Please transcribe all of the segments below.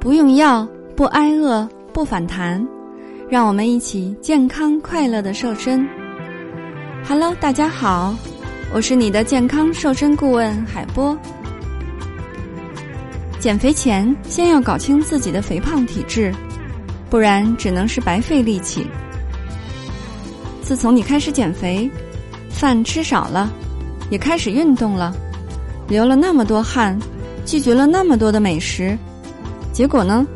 不用药，不挨饿，不反弹，让我们一起健康快乐的瘦身。Hello，大家好，我是你的健康瘦身顾问海波。减肥前先要搞清自己的肥胖体质，不然只能是白费力气。自从你开始减肥，饭吃少了，也开始运动了，流了那么多汗，拒绝了那么多的美食。结果呢，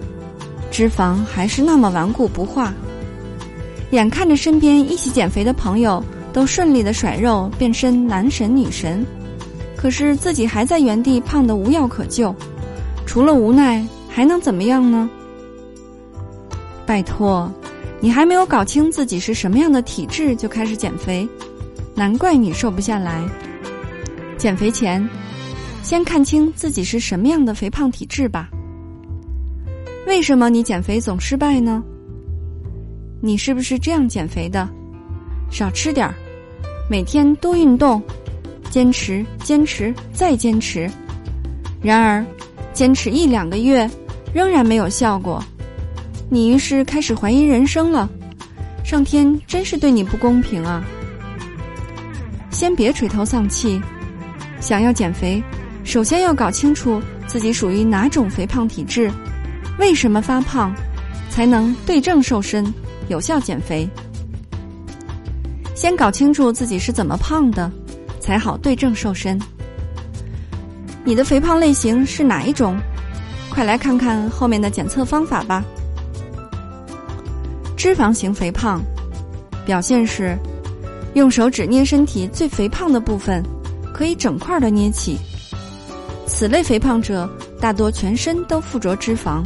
脂肪还是那么顽固不化。眼看着身边一起减肥的朋友都顺利的甩肉变身男神女神，可是自己还在原地胖得无药可救，除了无奈还能怎么样呢？拜托，你还没有搞清自己是什么样的体质就开始减肥，难怪你瘦不下来。减肥前，先看清自己是什么样的肥胖体质吧。为什么你减肥总失败呢？你是不是这样减肥的？少吃点儿，每天多运动，坚持，坚持，再坚持。然而，坚持一两个月，仍然没有效果，你于是开始怀疑人生了。上天真是对你不公平啊！先别垂头丧气，想要减肥，首先要搞清楚自己属于哪种肥胖体质。为什么发胖，才能对症瘦身、有效减肥？先搞清楚自己是怎么胖的，才好对症瘦身。你的肥胖类型是哪一种？快来看看后面的检测方法吧。脂肪型肥胖，表现是用手指捏身体最肥胖的部分，可以整块的捏起。此类肥胖者大多全身都附着脂肪。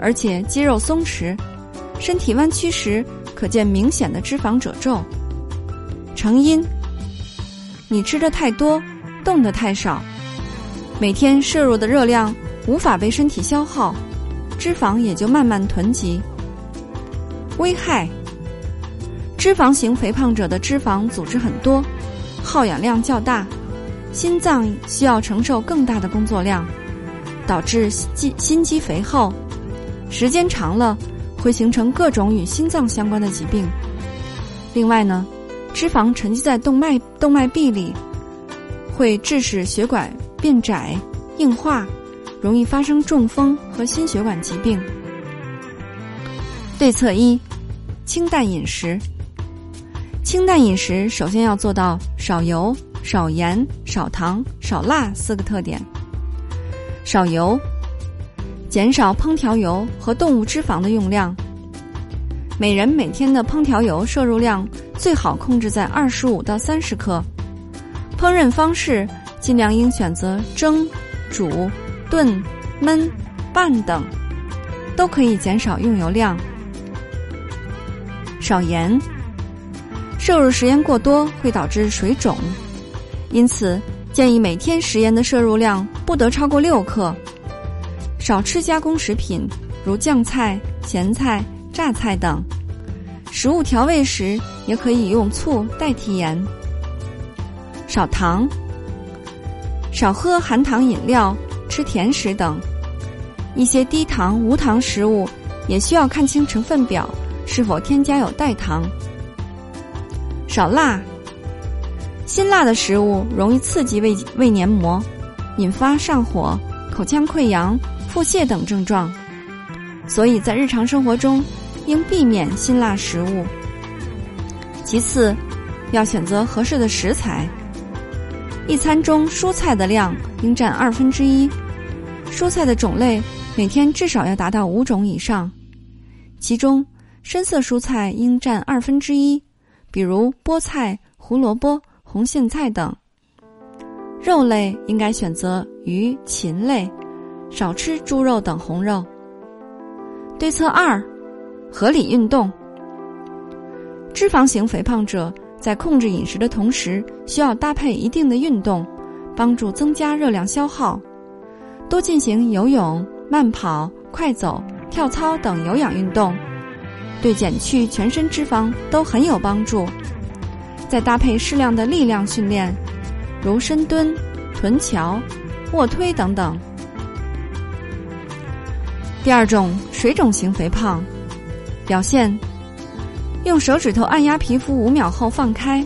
而且肌肉松弛，身体弯曲时可见明显的脂肪褶皱。成因：你吃的太多，动的太少，每天摄入的热量无法被身体消耗，脂肪也就慢慢囤积。危害：脂肪型肥胖者的脂肪组织很多，耗氧量较大，心脏需要承受更大的工作量，导致心肌肥厚。时间长了，会形成各种与心脏相关的疾病。另外呢，脂肪沉积在动脉动脉壁里，会致使血管变窄、硬化，容易发生中风和心血管疾病。对策一：清淡饮食。清淡饮食首先要做到少油、少盐、少糖、少辣四个特点。少油。减少烹调油和动物脂肪的用量。每人每天的烹调油摄入量最好控制在二十五到三十克。烹饪方式尽量应选择蒸、煮、炖、焖、拌等，都可以减少用油量。少盐，摄入食盐过多会导致水肿，因此建议每天食盐的摄入量不得超过六克。少吃加工食品，如酱菜、咸菜、榨菜等。食物调味时也可以用醋代替盐。少糖，少喝含糖饮料、吃甜食等。一些低糖、无糖食物也需要看清成分表是否添加有代糖。少辣，辛辣的食物容易刺激胃胃黏膜，引发上火、口腔溃疡。腹泻等症状，所以在日常生活中应避免辛辣食物。其次，要选择合适的食材。一餐中蔬菜的量应占二分之一，蔬菜的种类每天至少要达到五种以上，其中深色蔬菜应占二分之一，比如菠菜、胡萝卜、红苋菜等。肉类应该选择鱼、禽类。少吃猪肉等红肉。对策二：合理运动。脂肪型肥胖者在控制饮食的同时，需要搭配一定的运动，帮助增加热量消耗。多进行游泳、慢跑、快走、跳操等有氧运动，对减去全身脂肪都很有帮助。再搭配适量的力量训练，如深蹲、臀桥、卧推等等。第二种水肿型肥胖，表现：用手指头按压皮肤五秒后放开，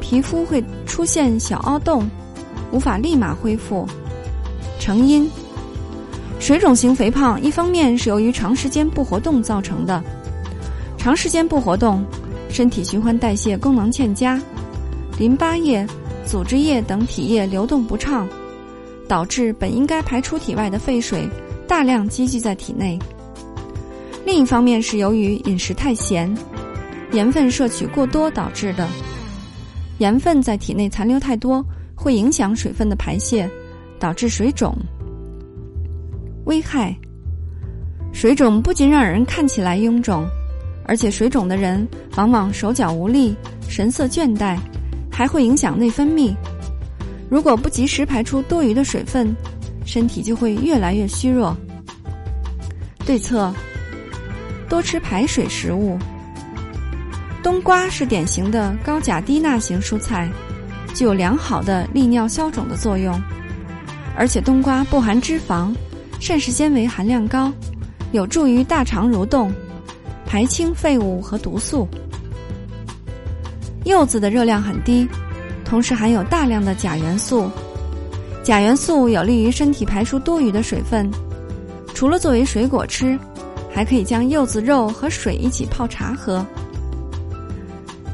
皮肤会出现小凹洞，无法立马恢复。成因：水肿型肥胖一方面是由于长时间不活动造成的，长时间不活动，身体循环代谢功能欠佳，淋巴液。组织液等体液流动不畅，导致本应该排出体外的废水大量积聚在体内。另一方面是由于饮食太咸，盐分摄取过多导致的。盐分在体内残留太多，会影响水分的排泄，导致水肿。危害：水肿不仅让人看起来臃肿，而且水肿的人往往手脚无力、神色倦怠。还会影响内分泌，如果不及时排出多余的水分，身体就会越来越虚弱。对策：多吃排水食物。冬瓜是典型的高钾低钠型蔬菜，具有良好的利尿消肿的作用，而且冬瓜不含脂肪，膳食纤维含量高，有助于大肠蠕动，排清废物和毒素。柚子的热量很低，同时含有大量的钾元素。钾元素有利于身体排出多余的水分。除了作为水果吃，还可以将柚子肉和水一起泡茶喝。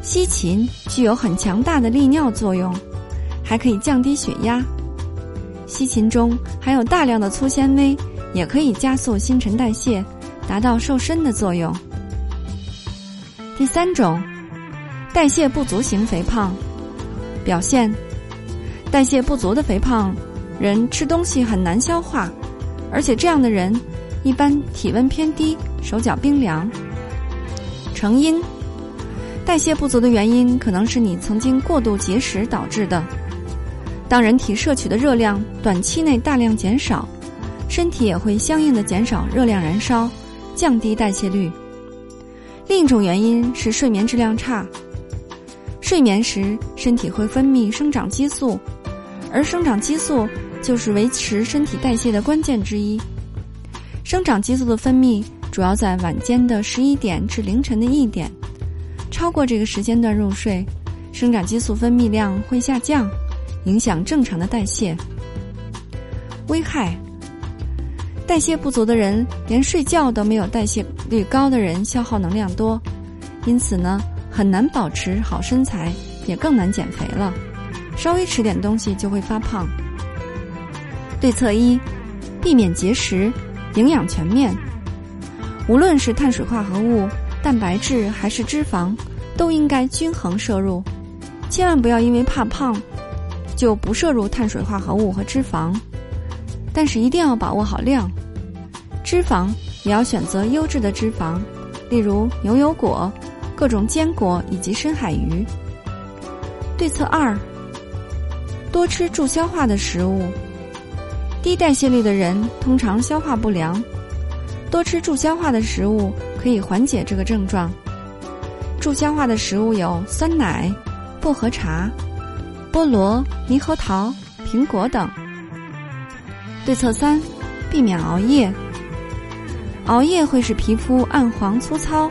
西芹具有很强大的利尿作用，还可以降低血压。西芹中含有大量的粗纤维，也可以加速新陈代谢，达到瘦身的作用。第三种。代谢不足型肥胖表现：代谢不足的肥胖人吃东西很难消化，而且这样的人一般体温偏低，手脚冰凉。成因：代谢不足的原因可能是你曾经过度节食导致的。当人体摄取的热量短期内大量减少，身体也会相应的减少热量燃烧，降低代谢率。另一种原因是睡眠质量差。睡眠时，身体会分泌生长激素，而生长激素就是维持身体代谢的关键之一。生长激素的分泌主要在晚间的十一点至凌晨的一点，超过这个时间段入睡，生长激素分泌量会下降，影响正常的代谢。危害：代谢不足的人，连睡觉都没有代谢率高的人消耗能量多，因此呢。很难保持好身材，也更难减肥了。稍微吃点东西就会发胖。对策一：避免节食，营养全面。无论是碳水化合物、蛋白质还是脂肪，都应该均衡摄入。千万不要因为怕胖，就不摄入碳水化合物和脂肪。但是一定要把握好量。脂肪也要选择优质的脂肪，例如牛油果。各种坚果以及深海鱼。对策二：多吃助消化的食物。低代谢率的人通常消化不良，多吃助消化的食物可以缓解这个症状。助消化的食物有酸奶、薄荷茶、菠萝、猕猴桃、苹果等。对策三：避免熬夜。熬夜会使皮肤暗黄粗糙。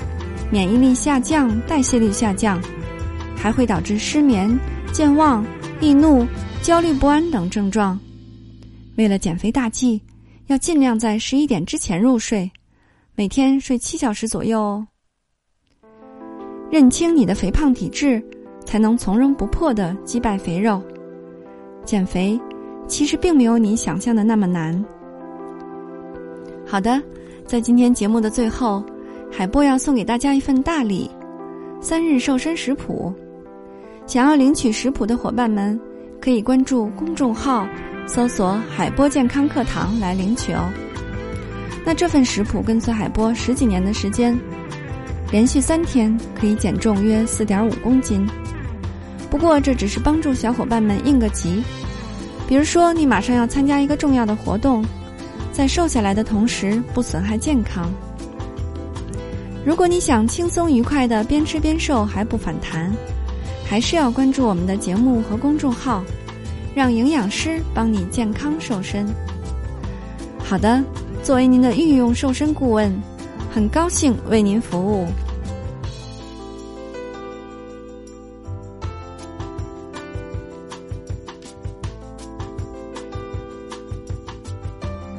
免疫力下降、代谢率下降，还会导致失眠、健忘、易怒、焦虑不安等症状。为了减肥大计，要尽量在十一点之前入睡，每天睡七小时左右哦。认清你的肥胖体质，才能从容不迫的击败肥肉。减肥其实并没有你想象的那么难。好的，在今天节目的最后。海波要送给大家一份大礼，三日瘦身食谱。想要领取食谱的伙伴们，可以关注公众号，搜索“海波健康课堂”来领取哦。那这份食谱跟随海波十几年的时间，连续三天可以减重约四点五公斤。不过这只是帮助小伙伴们应个急，比如说你马上要参加一个重要的活动，在瘦下来的同时不损害健康。如果你想轻松愉快的边吃边瘦还不反弹，还是要关注我们的节目和公众号，让营养师帮你健康瘦身。好的，作为您的御用瘦身顾问，很高兴为您服务。